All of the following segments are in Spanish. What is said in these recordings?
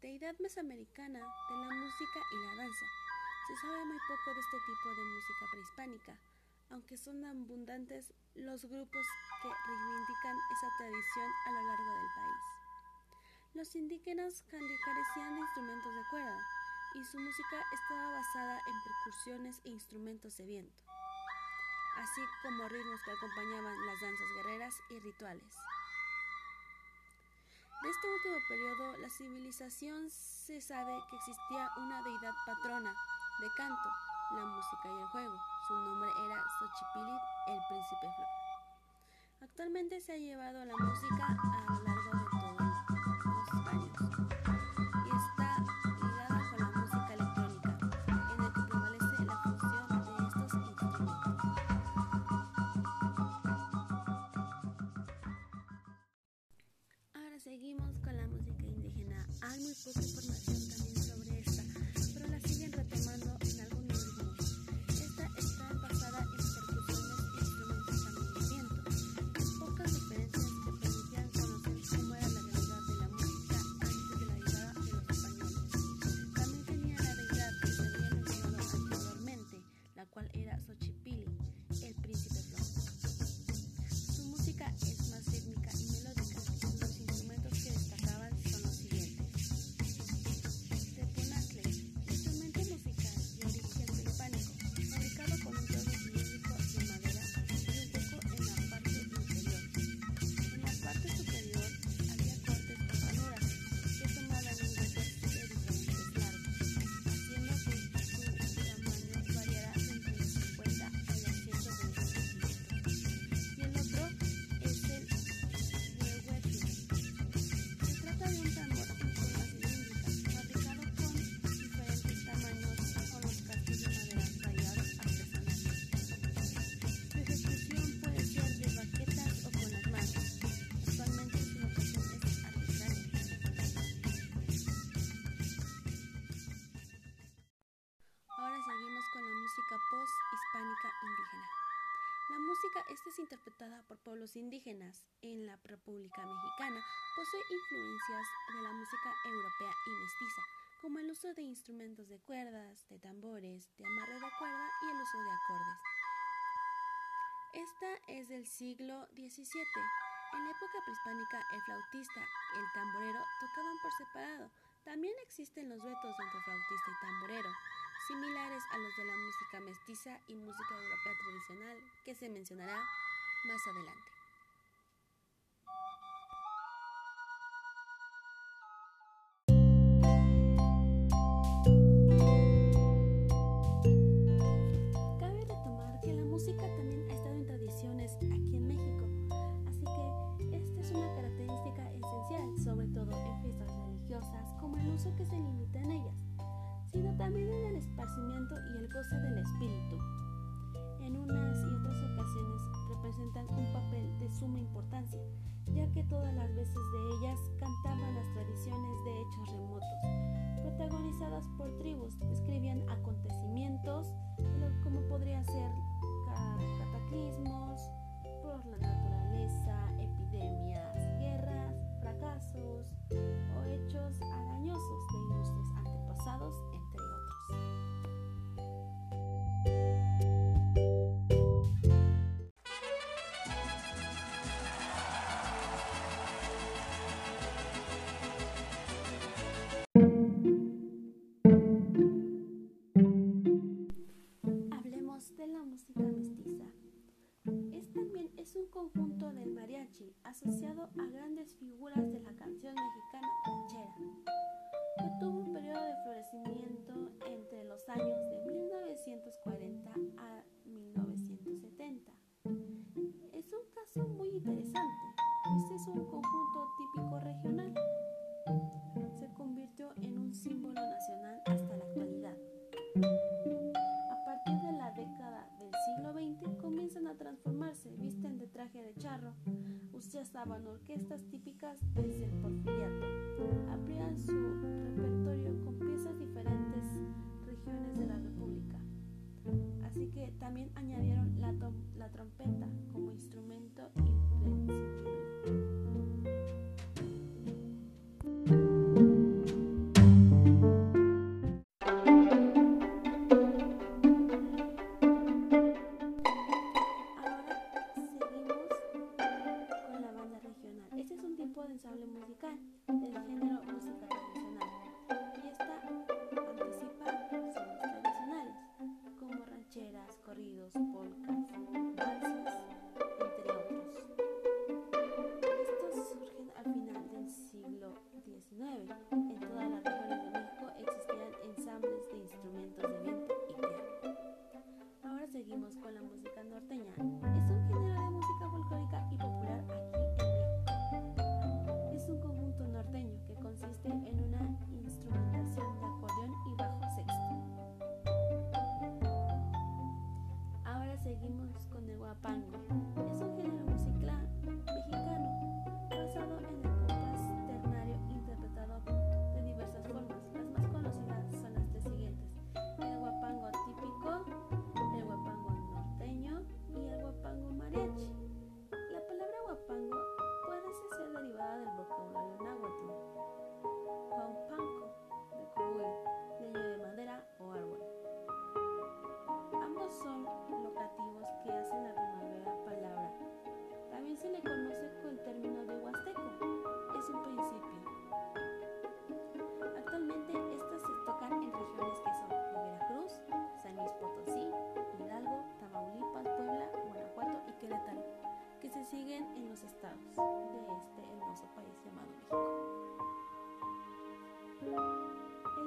deidad mesoamericana de la música y la danza. Se sabe muy poco de este tipo de música prehispánica, aunque son abundantes los grupos que reivindican esa tradición a lo largo del país. Los indígenas carecían de instrumentos de cuerda y su música estaba basada en percusiones e instrumentos de viento, así como ritmos que acompañaban las danzas guerreras y rituales. De este periodo, la civilización se sabe que existía una deidad patrona de canto, la música y el juego. Su nombre era Xochipilli, el príncipe flor. Actualmente se ha llevado la música a lo música post-hispánica indígena. La música esta es interpretada por pueblos indígenas en la República Mexicana. Posee influencias de la música europea y mestiza, como el uso de instrumentos de cuerdas, de tambores, de amarre de cuerda y el uso de acordes. Esta es del siglo XVII. En la época prehispánica, el flautista y el tamborero tocaban por separado. También existen los duetos entre flautista y tamborero, similares a los de la música mestiza y música europea tradicional, que se mencionará más adelante. Importancia, ya que todas las veces de ellas cantaban las tradiciones de hechos remotos, protagonizadas por tribus, describían acontecimientos como podría ser ca- cataclismos por la naturaleza, epidemias, guerras, fracasos o hechos hazañosos de ilustres es un conjunto del mariachi asociado a grandes figuras de la canción mexicana ranchera, que tuvo un periodo de florecimiento entre los años de 1940 a 1970. Es un caso muy interesante, pues es un conjunto típico regional. Se convirtió en un símbolo nacional cantaban orquestas típicas desde el porfiriato. Amplían su repertorio con piezas diferentes regiones de la República. Así que también añadieron la, la trompeta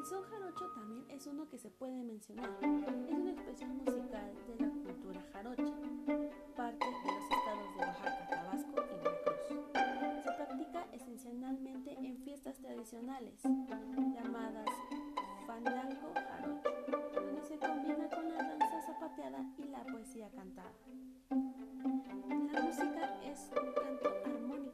Son jarocho también es uno que se puede mencionar. Es una expresión musical de la cultura jarocha, parte de los estados de Oaxaca, Tabasco y Veracruz. Se practica esencialmente en fiestas tradicionales llamadas fandango jarocho, donde se combina con la danza zapateada y la poesía cantada. La música es un canto se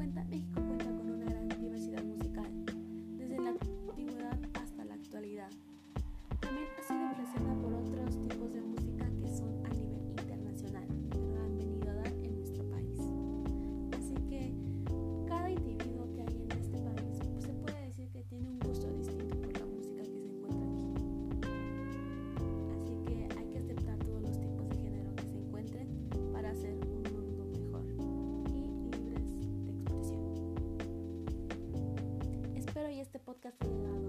cuenta, México cuenta con una gran diversidad Café.